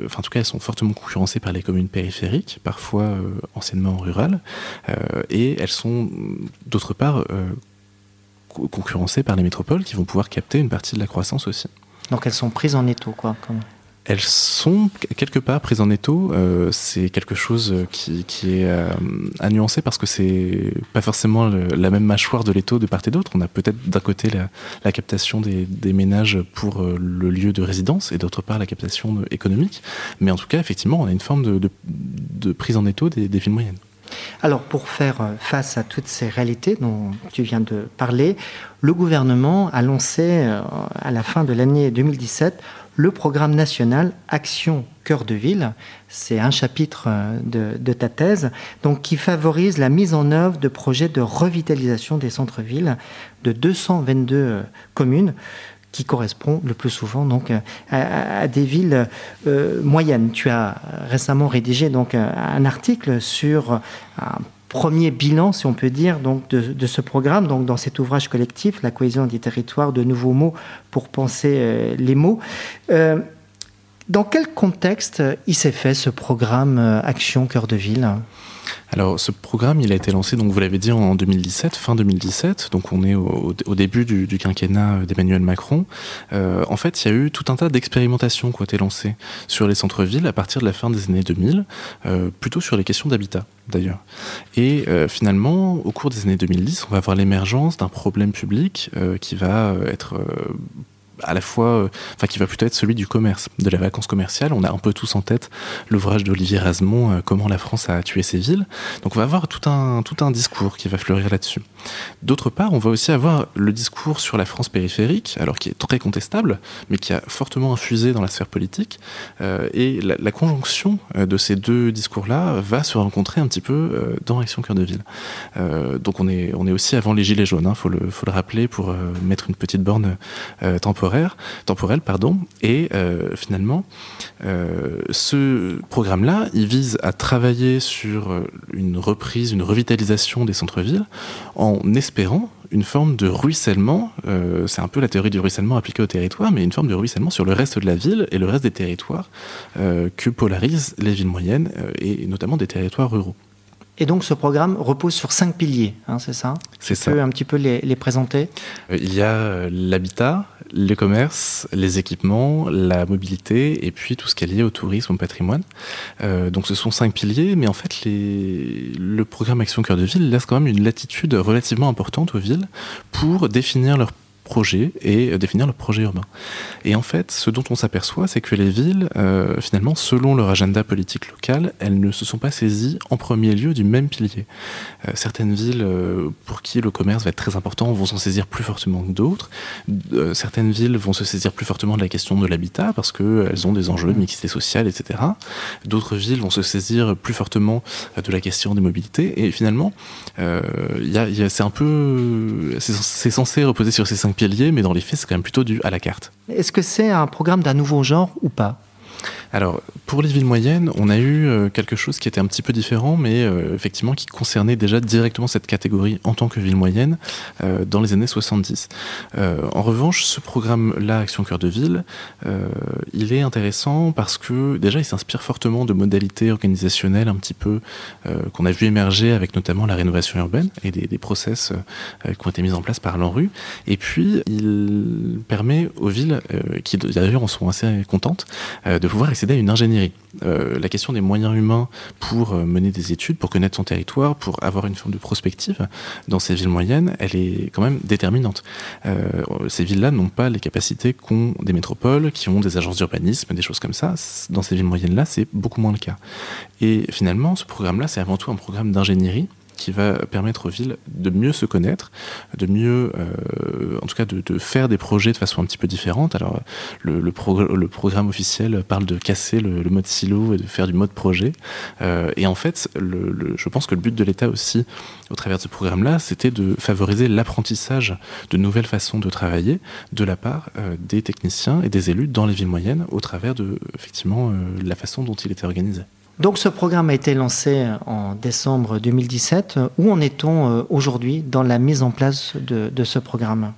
enfin en tout cas, elles sont fortement concurrencées par les communes périphériques, parfois anciennement rurales, et elles sont d'autre part concurrencées par les métropoles qui vont pouvoir capter une partie de la croissance aussi. Donc elles sont prises en étau, quoi. Comme elles sont quelque part prises en étau. Euh, c'est quelque chose qui, qui est euh, à nuancer parce que c'est pas forcément la même mâchoire de l'étau de part et d'autre. On a peut-être d'un côté la, la captation des, des, ménages pour euh, le lieu de résidence et d'autre part la captation économique. Mais en tout cas, effectivement, on a une forme de, de, de prise en étau des, des villes moyennes. Alors, pour faire face à toutes ces réalités dont tu viens de parler, le gouvernement a lancé à la fin de l'année 2017 le programme national Action Cœur de Ville. C'est un chapitre euh, de, ta thèse, donc qui favorise la mise en œuvre de projets de revitalisation des centres-villes de 222 euh, communes qui correspondent le plus souvent donc à, des villes euh, moyennes. Tu as récemment rédigé donc un article sur un premier bilan, si on peut dire, de, ce programme, donc dans cet ouvrage collectif, La cohésion des territoires, de nouveaux mots pour penser euh, les mots. Euh, dans quel contexte il s'est fait ce programme euh, Action Cœur de Ville? Alors ce programme, il a été lancé, donc vous l'avez dit, en 2017, fin 2017, donc on est au, début du, quinquennat d'Emmanuel Macron. Euh, en fait, il y a eu tout un tas d'expérimentations qui ont été lancées sur les centres-villes à partir de la fin des années 2000, euh, plutôt sur les questions d'habitat d'ailleurs. Et euh, finalement, au cours des années 2010, on va avoir l'émergence d'un problème public qui va être à la fois, euh, enfin qui va plutôt être celui du commerce, de la vacance commerciale. On a un peu tous en tête l'ouvrage d'Olivier Rasmont, euh, Comment la France a tué ses villes. Donc on va avoir tout un, tout un discours qui va fleurir là-dessus. D'autre part, on va aussi avoir le discours sur la France périphérique, alors qui est très contestable, mais qui a fortement infusé dans la sphère politique. Euh, et la, conjonction de ces deux discours-là va se rencontrer un petit peu dans Action Cœur de Ville. donc on est, on est aussi avant les Gilets jaunes, il hein, faut, le, faut le rappeler pour mettre une petite borne temporaire temporel, pardon. Et euh, finalement, euh, ce programme-là, il vise à travailler sur euh, une reprise, une revitalisation des centres-villes, en espérant une forme de ruissellement, c'est un peu la théorie du ruissellement appliquée au territoire, mais une forme de ruissellement sur le reste de la ville et le reste des territoires que polarisent les villes moyennes et notamment des territoires ruraux. Et donc ce programme repose sur cinq piliers, hein, c'est ça? C'est ça. Tu peux un petit peu les, les présenter? Il y a l'habitat, le commerce, les équipements, la mobilité et puis tout ce qui est lié au tourisme, au patrimoine. Euh, donc ce sont cinq piliers, mais en fait les... le programme Action Cœur de Ville laisse quand même une latitude relativement importante aux villes pour définir leur projet et euh, définir le projet urbain. Et en fait, ce dont on s'aperçoit, c'est que les villes, euh, finalement, selon leur agenda politique local, elles ne se sont pas saisies en premier lieu du même pilier. Euh, certaines villes pour qui le commerce va être très important vont s'en saisir plus fortement que d'autres. certaines villes vont se saisir plus fortement de la question de l'habitat parce qu'elles ont des enjeux de mixité sociale, etc. D'autres villes vont se saisir plus fortement de la question des mobilités. Et finalement, c'est un peu, c'est censé reposer sur ces cinq mais dans les faits, c'est quand même plutôt du à la carte. Est-ce que c'est un programme d'un nouveau genre ou pas? Alors, pour les villes moyennes, on a eu euh, quelque chose qui était un petit peu différent, mais euh, effectivement qui concernait déjà directement cette catégorie en tant que ville moyenne euh, dans les années 70. en revanche, ce programme-là, Action Cœur de Ville, il est intéressant parce que déjà, il s'inspire fortement de modalités organisationnelles un petit peu qu'on a vu émerger avec notamment la rénovation urbaine et des, des process qui ont été mis en place par l'ANRU. Et puis, il permet aux villes, qui d'ailleurs en sont assez contentes, de pouvoir accéder à une ingénierie. Euh, la question des moyens humains pour euh, mener des études, pour connaître son territoire, pour avoir une forme de prospective dans ces villes moyennes, elle est quand même déterminante. Euh, ces villes-là n'ont pas les capacités qu'ont des métropoles, qui ont des agences d'urbanisme, des choses comme ça. Dans ces villes moyennes-là, c'est beaucoup moins le cas. Et finalement, ce programme-là, c'est avant tout un programme d'ingénierie qui va permettre aux villes de mieux se connaître, de mieux, euh, en tout cas, de, faire des projets de façon un petit peu différente. Alors, le, programme officiel parle de casser le, mode silo et de faire du mode projet. Euh, et en fait, je pense que le but de l'État aussi, au travers de ce programme-là, c'était de favoriser l'apprentissage de nouvelles façons de travailler de la part euh, des techniciens et des élus dans les villes moyennes, au travers de, effectivement, la façon dont il était organisé. Donc ce programme a été lancé en décembre 2017. Où en est-on euh, aujourd'hui dans la mise en place de, de ce programme?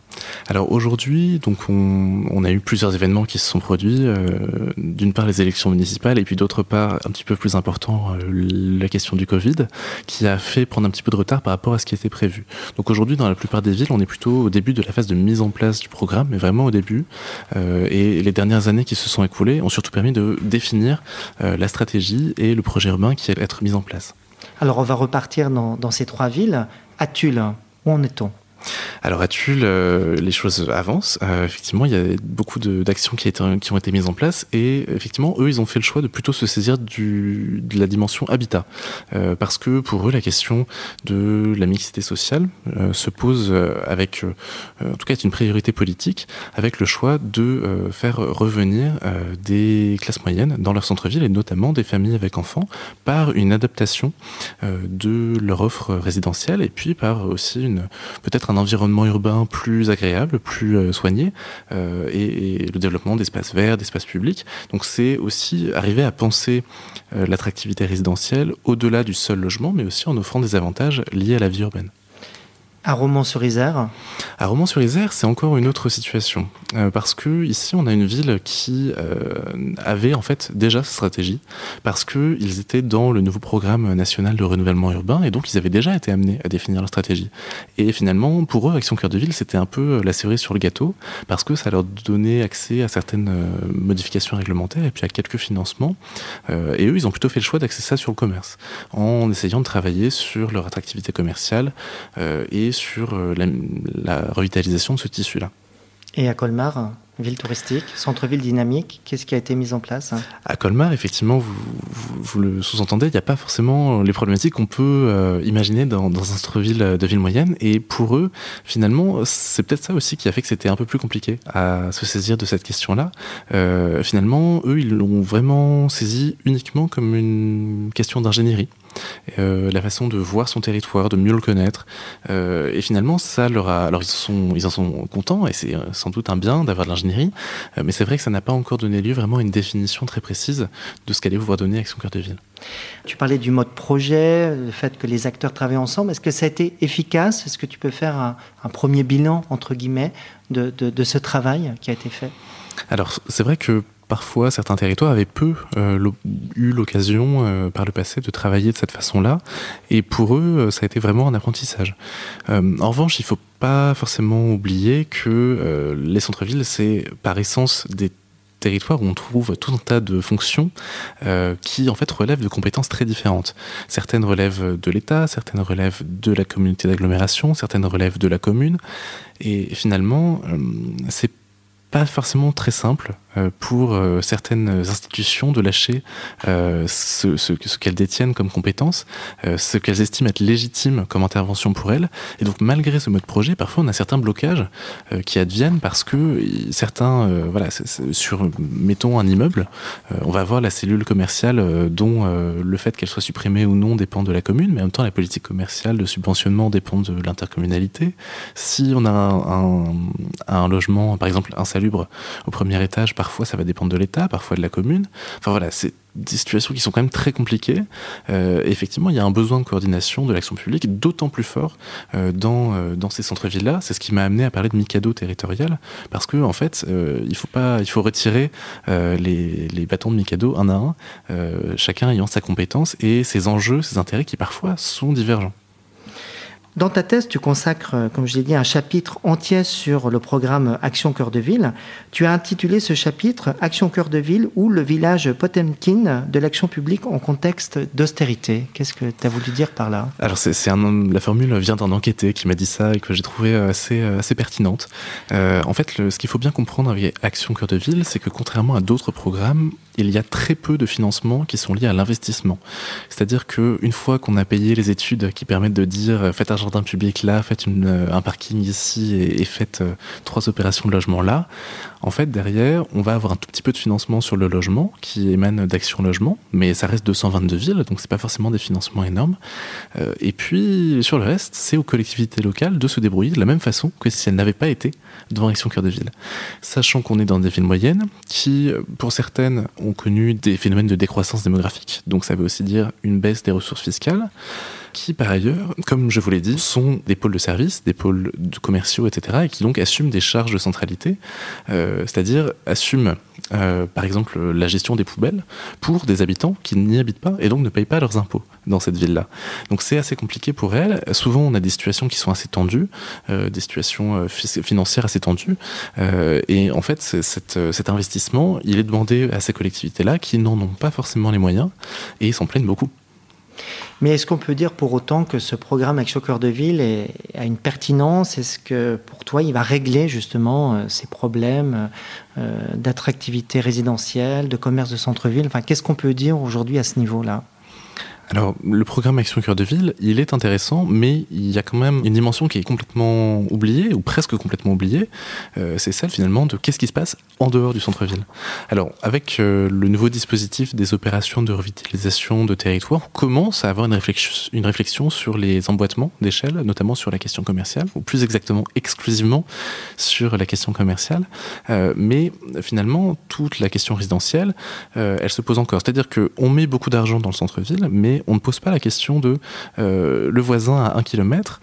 Alors aujourd'hui, donc on, a eu plusieurs événements qui se sont produits. Euh, d'une part les élections municipales et puis d'autre part, un petit peu plus important, euh, la question du Covid, qui a fait prendre un petit peu de retard par rapport à ce qui était prévu. Donc aujourd'hui, dans la plupart des villes, on est plutôt au début de la phase de mise en place du programme, mais vraiment au début. Euh, et les dernières années qui se sont écoulées ont surtout permis de définir la stratégie et le projet urbain qui allait être mis en place. Alors on va repartir dans, dans ces trois villes. À Tulle, où en est-on? Alors à Tulle, euh, les choses avancent? Euh, effectivement, il y a beaucoup d'actions qui, ont été mises en place et effectivement, eux, ils ont fait le choix de plutôt se saisir de la dimension habitat. Euh, parce que pour eux, la question de la mixité sociale se pose avec, en tout cas, c'est une priorité politique, avec le choix de faire revenir des classes moyennes dans leur centre-ville et notamment des familles avec enfants par une adaptation de leur offre résidentielle et puis par aussi une peut-être un environnement urbain plus agréable, plus euh, soigné, euh, et, le développement d'espaces verts, d'espaces publics. Donc c'est aussi arriver à penser euh, l'attractivité résidentielle au-delà du seul logement, mais aussi en offrant des avantages liés à la vie urbaine. À Romans-sur-Isère À Romans-sur-Isère, c'est encore une autre situation. Euh, parce que ici, on a une ville qui euh, avait en fait déjà sa stratégie, parce qu'ils étaient dans le nouveau programme national de renouvellement urbain, et donc ils avaient déjà été amenés à définir leur stratégie. Et finalement, pour eux, Action Cœur de Ville, c'était un peu la cerise sur le gâteau, parce que ça leur donnait accès à certaines euh, modifications réglementaires et puis à quelques financements. et eux, ils ont plutôt fait le choix d'accéder ça sur le commerce, en essayant de travailler sur leur attractivité commerciale et sur euh, la, revitalisation de ce tissu-là. Et à Colmar, ville touristique, centre-ville dynamique, qu'est-ce qui a été mis en place? À Colmar, effectivement, vous, vous, le sous-entendez, il n'y a pas forcément les problématiques qu'on peut euh, imaginer dans, dans, un centre-ville de ville moyenne. Et pour eux, finalement, c'est peut-être ça aussi qui a fait que c'était un peu plus compliqué à se saisir de cette question-là. Euh, finalement, eux, ils l'ont vraiment saisi uniquement comme une question d'ingénierie. Euh, la façon de voir son territoire, de mieux le connaître. Euh, et finalement, ça leur a. Alors, ils, sont, ils en sont contents, et c'est euh, sans doute un bien d'avoir de l'ingénierie, mais c'est vrai que ça n'a pas encore donné lieu vraiment à une définition très précise de ce qu'allait pouvoir donner Action Cœur de Ville. Tu parlais du mode projet, le fait que les acteurs travaillent ensemble. Est-ce que ça a été efficace? Est-ce que tu peux faire un, premier bilan, entre guillemets, de, de ce travail qui a été fait? Alors, c'est vrai que parfois certains territoires avaient peu euh, eu l'occasion euh, par le passé de travailler de cette façon-là, et pour eux, euh, ça a été vraiment un apprentissage. en revanche, il ne faut pas forcément oublier que les centres-villes, c'est par essence des territoires où on trouve tout un tas de fonctions qui en fait relèvent de compétences très différentes. Certaines relèvent de l'État, certaines relèvent de la communauté d'agglomération, certaines relèvent de la commune, et finalement, c'est pas forcément très simple euh, pour euh, certaines institutions de lâcher euh, ce, qu'elles détiennent comme compétences, ce qu'elles estiment être légitime comme intervention pour elles. Et donc malgré ce mode projet, parfois on a certains blocages qui adviennent parce que certains, voilà, sur mettons un immeuble, on va avoir la cellule commerciale dont le fait qu'elle soit supprimée ou non dépend de la commune, mais en même temps la politique commerciale de subventionnement dépend de l'intercommunalité. Si on a un, un, un logement, par exemple insalubre au premier étage, parfois ça va dépendre de l'État, parfois de la commune. Enfin voilà, c'est des situations qui sont quand même très compliquées. Euh, effectivement, il y a un besoin de coordination de l'action publique d'autant plus fort euh, dans, euh, dans ces centres-villes-là. C'est ce qui m'a amené à parler de Mikado territorial, parce que en fait, il faut pas, il faut retirer les, les, bâtons de Mikado un à un, chacun ayant sa compétence et ses enjeux, ses intérêts qui parfois sont divergents. Dans ta thèse, tu consacres, euh, comme je l'ai dit, un chapitre entier sur le programme Action Cœur de Ville. Tu as intitulé ce chapitre Action Cœur de Ville ou le village Potemkin de l'action publique en contexte d'austérité. Qu'est-ce que tu as voulu dire par là? Alors, c'est, la formule vient d'un enquêté qui m'a dit ça et que j'ai trouvé assez, assez pertinente. Euh, en fait, ce qu'il faut bien comprendre avec Action Cœur de Ville, c'est que contrairement à d'autres programmes, il y a très peu de financements qui sont liés à l'investissement. C'est-à-dire qu'une fois qu'on a payé les études qui permettent de dire faites un jardin public là, faites euh, un parking ici et, faites euh, trois opérations de logement là, en fait derrière on va avoir un tout petit peu de financement sur le logement qui émane d'Action Logement, mais ça reste 222 villes, donc c'est pas forcément des financements énormes. Euh, et puis sur le reste, c'est aux collectivités locales de se débrouiller de la même façon que si elles n'avaient pas été devant Action Cœur de Ville. Sachant qu'on est dans des villes moyennes qui, pour certaines, ont connu des phénomènes de décroissance démographique. Donc ça veut aussi dire une baisse des ressources fiscales qui par ailleurs, comme je vous l'ai dit, sont des pôles de services, des pôles commerciaux, etc., et qui donc assument des charges de centralité, euh, c'est-à-dire assument euh, par exemple la gestion des poubelles pour des habitants qui n'y habitent pas et donc ne payent pas leurs impôts dans cette ville-là. Donc c'est assez compliqué pour elles. Souvent on a des situations qui sont assez tendues, euh, des situations financières assez tendues, et en fait cet investissement, il est demandé à ces collectivités-là qui n'en ont pas forcément les moyens et s'en plaignent beaucoup. Mais est-ce qu'on peut dire pour autant que ce programme Action Cœur de Ville a une pertinence? Est-ce que pour toi, il va régler justement euh, ces problèmes euh, d'attractivité résidentielle, de commerce de centre-ville? Enfin, qu'est-ce qu'on peut dire aujourd'hui à ce niveau-là? Alors, le programme Action Cœur de Ville, il est intéressant, mais il y a quand même une dimension qui est complètement oubliée, ou presque complètement oubliée. Euh, c'est celle finalement de qu'est-ce qui se passe en dehors du centre-ville. Alors, avec euh, le nouveau dispositif des opérations de revitalisation de territoire, on commence à avoir une réflexion, sur les emboîtements d'échelle, notamment sur la question commerciale, ou plus exactement exclusivement sur la question commerciale. Euh, mais finalement, toute la question résidentielle, elle se pose encore. C'est-à-dire qu'on met beaucoup d'argent dans le centre-ville, mais on ne pose pas la question de le voisin à un kilomètre,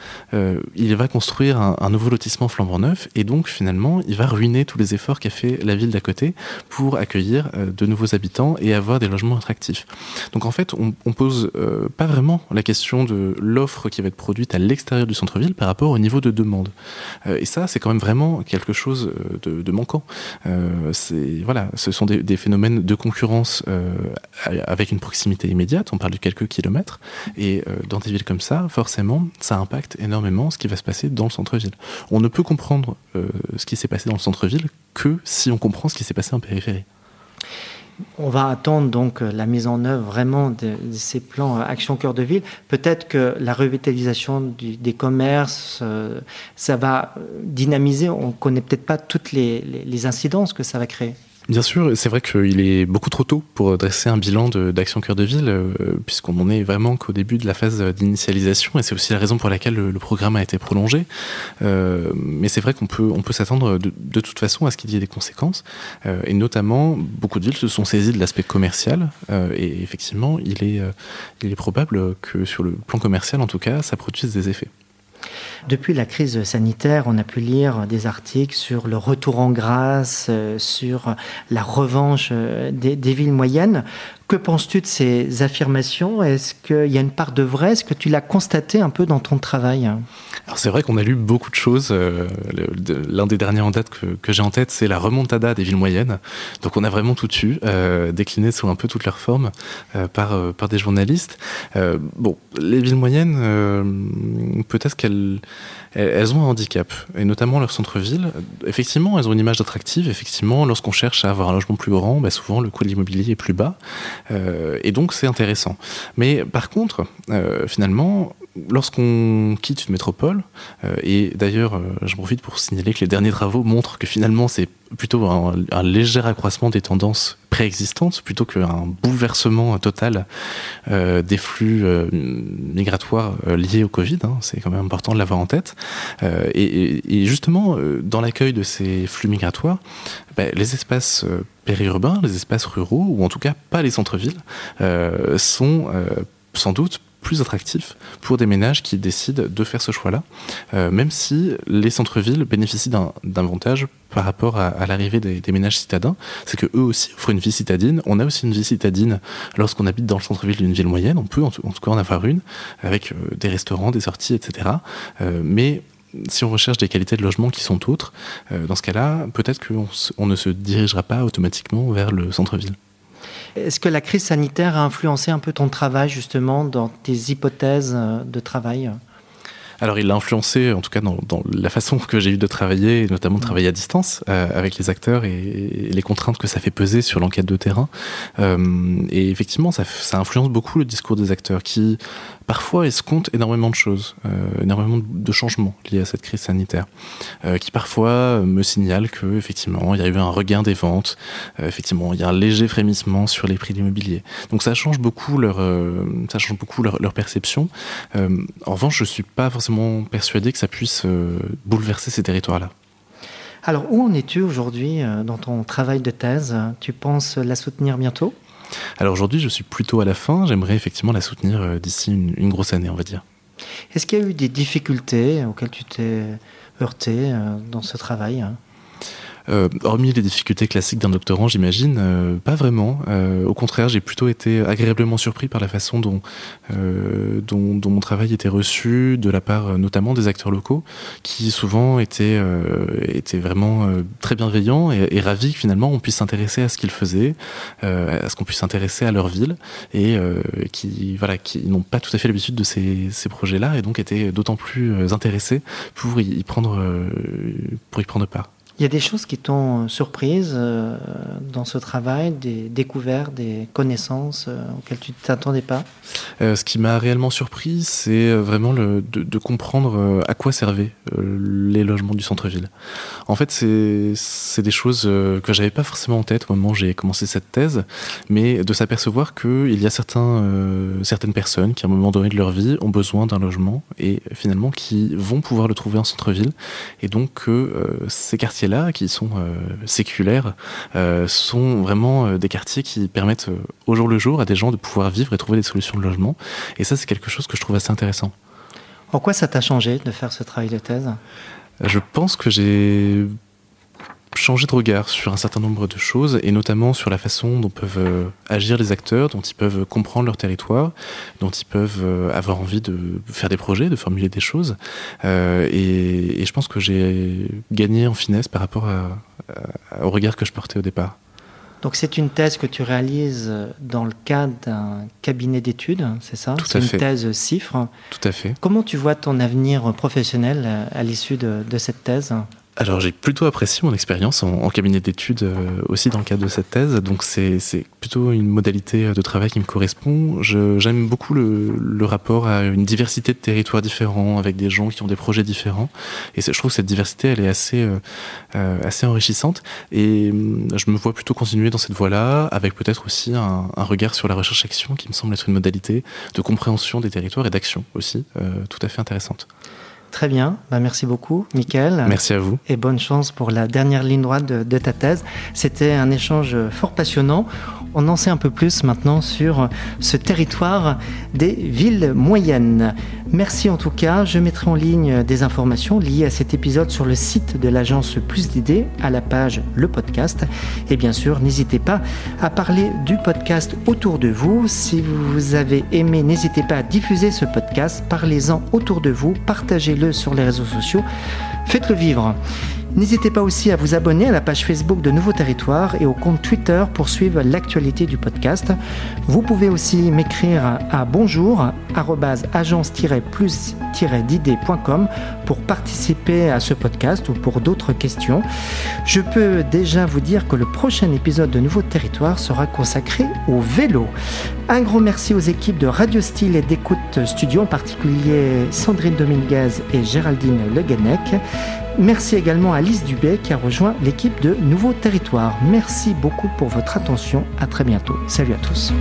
il va construire un, nouveau lotissement flambant neuf, et donc finalement, il va ruiner tous les efforts qu'a fait la ville d'à côté pour accueillir de nouveaux habitants et avoir des logements attractifs. Donc en fait, on, on pose pas vraiment la question de l'offre qui va être produite à l'extérieur du centre-ville par rapport au niveau de demande. et ça, c'est quand même vraiment quelque chose de, manquant. voilà, ce sont des, des, phénomènes de concurrence avec une proximité immédiate. On parle de quelques kilomètres, et dans des villes comme ça, forcément, ça impacte énormément ce qui va se passer dans le centre-ville. On ne peut comprendre euh, ce qui s'est passé dans le centre-ville que si on comprend ce qui s'est passé en périphérie. On va attendre donc la mise en œuvre vraiment de, ces plans Action Cœur de Ville. Peut-être que la revitalisation des commerces, euh, ça va dynamiser. On ne connaît peut-être pas toutes les, les incidences que ça va créer. Bien sûr, c'est vrai qu'il est beaucoup trop tôt pour dresser un bilan d'Action Cœur de Ville, euh, puisqu'on en est vraiment qu'au début de la phase d'initialisation, et c'est aussi la raison pour laquelle le, programme a été prolongé. Euh, mais c'est vrai qu'on peut, on peut s'attendre de, de, toute façon à ce qu'il y ait des conséquences, euh, et notamment, beaucoup de villes se sont saisies de l'aspect commercial, et effectivement, il est, il est probable que sur le plan commercial, en tout cas, ça produise des effets. Depuis la crise sanitaire, on a pu lire des articles sur le retour en grâce, euh, sur la revanche euh, des, villes moyennes. Que penses-tu de ces affirmations? Est-ce qu'il y a une part de vrai? Est-ce que tu l'as constaté un peu dans ton travail? Alors c'est vrai qu'on a lu beaucoup de choses. Euh, L'un des derniers en date que, j'ai en tête, c'est la remontada des villes moyennes. Donc on a vraiment tout eu, décliné sous un peu toutes leurs formes par, par des journalistes. Bon, les villes moyennes, peut-être qu'elles elles ont un handicap, et notamment leur centre-ville. Effectivement, elles ont une image attractive. Effectivement, lorsqu'on cherche à avoir un logement plus grand, bah souvent le coût de l'immobilier est plus bas. Euh, et donc, c'est intéressant. Mais par contre, euh, finalement, lorsqu'on quitte une métropole, euh, et d'ailleurs, euh, j'en profite pour signaler que les derniers travaux montrent que finalement, c'est plutôt un, léger accroissement des tendances préexistantes plutôt qu'un bouleversement total euh, des flux euh, migratoires liés au Covid. Hein, c'est quand même important de l'avoir en tête. Et, justement, dans l'accueil de ces flux migratoires, bah, les espaces périurbains, les espaces ruraux, ou en tout cas pas les centres-villes, sont sans doute plus attractif pour des ménages qui décident de faire ce choix-là, euh, même si les centres-villes bénéficient d'un avantage par rapport à, l'arrivée des, ménages citadins, c'est que eux aussi offrent une vie citadine. On a aussi une vie citadine lorsqu'on habite dans le centre-ville d'une ville moyenne. On peut en tout, cas en avoir une avec euh, des restaurants, des sorties, etc. Euh, mais si on recherche des qualités de logement qui sont autres, dans ce cas-là, peut-être qu'on on ne se dirigera pas automatiquement vers le centre-ville. Est-ce que la crise sanitaire a influencé un peu ton travail justement dans tes hypothèses euh, de travail? Alors il l'a influencé en tout cas dans, dans la façon que j'ai eu de travailler et notamment de travailler à distance euh, avec les acteurs et, et les contraintes que ça fait peser sur l'enquête de terrain. Euh, et effectivement ça, ça influence beaucoup le discours des acteurs qui parfois escomptent énormément de choses euh, énormément de changements liés à cette crise sanitaire euh, qui parfois me signale que effectivement il y a eu un regain des ventes euh, effectivement il y a un léger frémissement sur les prix de l'immobilier. Donc ça change beaucoup leur euh, ça change beaucoup leur, perception. Euh, en revanche je suis pas forcément persuadé que ça puisse euh, bouleverser ces territoires-là. Alors, où en es-tu aujourd'hui euh, dans ton travail de thèse? Tu penses la soutenir bientôt? Alors aujourd'hui, je suis plutôt à la fin. J'aimerais effectivement la soutenir euh, d'ici une, une, grosse année, on va dire. Est-ce qu'il y a eu des difficultés auxquelles tu t'es heurté dans ce travail Euh, hormis les difficultés classiques d'un doctorant, j'imagine, euh, pas vraiment. Euh, au contraire, j'ai plutôt été agréablement surpris par la façon dont, mon travail était reçu de la part notamment des acteurs locaux, qui souvent étaient, vraiment très bienveillants et, ravis que finalement on puisse s'intéresser à ce qu'ils faisaient, à ce qu'on puisse s'intéresser à leur ville, et qui, voilà, qui n'ont pas tout à fait l'habitude de ces, ces projets-là, et donc étaient d'autant plus intéressés pour y, prendre, pour y prendre part. Il y a des choses qui t'ont surprise euh, dans ce travail, des découvertes, des connaissances euh, auxquelles tu ne t'attendais pas? Euh, Ce qui m'a réellement surpris, c'est euh, vraiment de, comprendre euh, à quoi servaient les logements du centre-ville. En fait, c'est des choses que j'avais pas forcément en tête au moment où j'ai commencé cette thèse, mais de s'apercevoir qu'il y a certains, certaines personnes qui, à un moment donné de leur vie, ont besoin d'un logement et finalement qui vont pouvoir le trouver en centre-ville, et donc que ces quartiers quartiers-là, qui sont séculaires, sont vraiment des quartiers qui permettent au jour le jour à des gens de pouvoir vivre et trouver des solutions de logement. Et ça, c'est quelque chose que je trouve assez intéressant. En quoi ça t'a changé de faire ce travail de thèse? Je pense que j'ai changer de regard sur un certain nombre de choses, et notamment sur la façon dont peuvent euh, agir les acteurs, dont ils peuvent comprendre leur territoire, dont ils peuvent euh, avoir envie de faire des projets, de formuler des choses. Euh, et, je pense que j'ai gagné en finesse par rapport au regard que je portais au départ. Donc c'est une thèse que tu réalises dans le cadre d'un cabinet d'études, c'est ça? Tout à fait. une thèse CIFRE. Tout à fait. Comment tu vois ton avenir professionnel à l'issue de, de cette thèse? Alors j'ai plutôt apprécié mon expérience en, cabinet d'études euh, aussi dans le cadre de cette thèse, donc c'est plutôt une modalité de travail qui me correspond. J'aime beaucoup le, rapport à une diversité de territoires différents, avec des gens qui ont des projets différents, et je trouve que cette diversité elle est assez, euh, euh, assez enrichissante, et hum, je me vois plutôt continuer dans cette voie-là, avec peut-être aussi un, un, regard sur la recherche-action qui me semble être une modalité de compréhension des territoires et d'action aussi tout à fait intéressante. Très bien, bah, merci beaucoup, Mickaël. Merci à vous. Et bonne chance pour la dernière ligne droite de, ta thèse. C'était un échange fort passionnant. On en sait un peu plus maintenant sur ce territoire des villes moyennes. Merci en tout cas. Je mettrai en ligne des informations liées à cet épisode sur le site de l'agence Plus d'idées, à la page Le podcast. Et bien sûr, n'hésitez pas à parler du podcast autour de vous. Si vous avez aimé, n'hésitez pas à diffuser ce podcast. Parlez-en autour de vous. Partagez-le sur les réseaux sociaux. Faites-le vivre. N'hésitez pas aussi à vous abonner à la page Facebook de Nouveau Territoire et au compte Twitter pour suivre l'actualité du podcast. Vous pouvez aussi m'écrire à bonjour agence-plus-d'idées.com pour participer à ce podcast ou pour d'autres questions. Je peux déjà vous dire que le prochain épisode de Nouveau Territoire sera consacré au vélo. Un grand merci aux équipes de Radio Style et d'Écoute Studio, en particulier Sandrine Dominguez et Géraldine Leguenec. Merci également à Alice Dubé qui a rejoint l'équipe de Nouveau Territoire. Merci beaucoup pour votre attention. À très bientôt. Salut à tous.